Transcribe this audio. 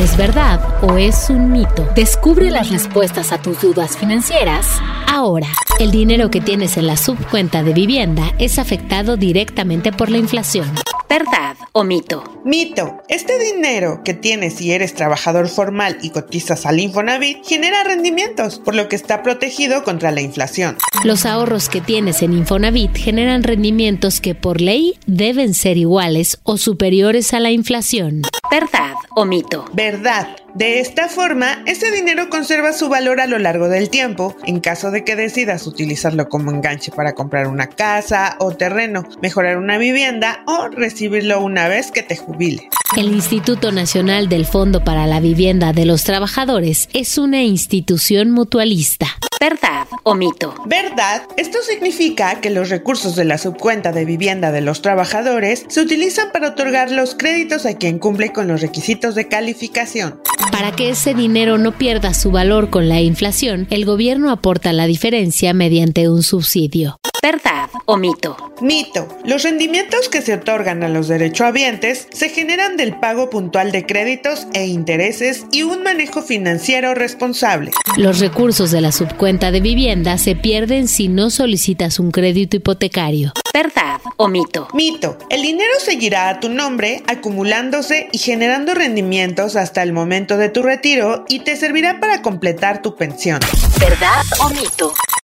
¿Es verdad o es un mito? Descubre las respuestas a tus dudas financieras ahora. El dinero que tienes en la subcuenta de vivienda es afectado directamente por la inflación. ¿Verdad o mito? Mito. Este dinero que tienes si eres trabajador formal y cotizas al Infonavit genera rendimientos, por lo que está protegido contra la inflación. Los ahorros que tienes en Infonavit generan rendimientos que por ley deben ser iguales o superiores a la inflación. ¿Verdad o mito? Verdad. De esta forma, ese dinero conserva su valor a lo largo del tiempo en caso de que decidas utilizarlo como enganche para comprar una casa o terreno, mejorar una vivienda o recibirlo una vez que te jubile. El Instituto Nacional del Fondo para la Vivienda de los Trabajadores es una institución mutualista. ¿Verdad o mito? ¿Verdad? Esto significa que los recursos de la subcuenta de vivienda de los trabajadores se utilizan para otorgar los créditos a quien cumple con los requisitos de calificación. Para que ese dinero no pierda su valor con la inflación, el gobierno aporta la diferencia mediante un subsidio. ¿Verdad o mito? Mito. Los rendimientos que se otorgan a los derechohabientes se generan del pago puntual de créditos e intereses y un manejo financiero responsable. Los recursos de la subcuenta de vivienda se pierden si no solicitas un crédito hipotecario. ¿Verdad o mito? Mito. El dinero seguirá a tu nombre, acumulándose y generando rendimientos hasta el momento de tu retiro y te servirá para completar tu pensión. ¿Verdad o mito?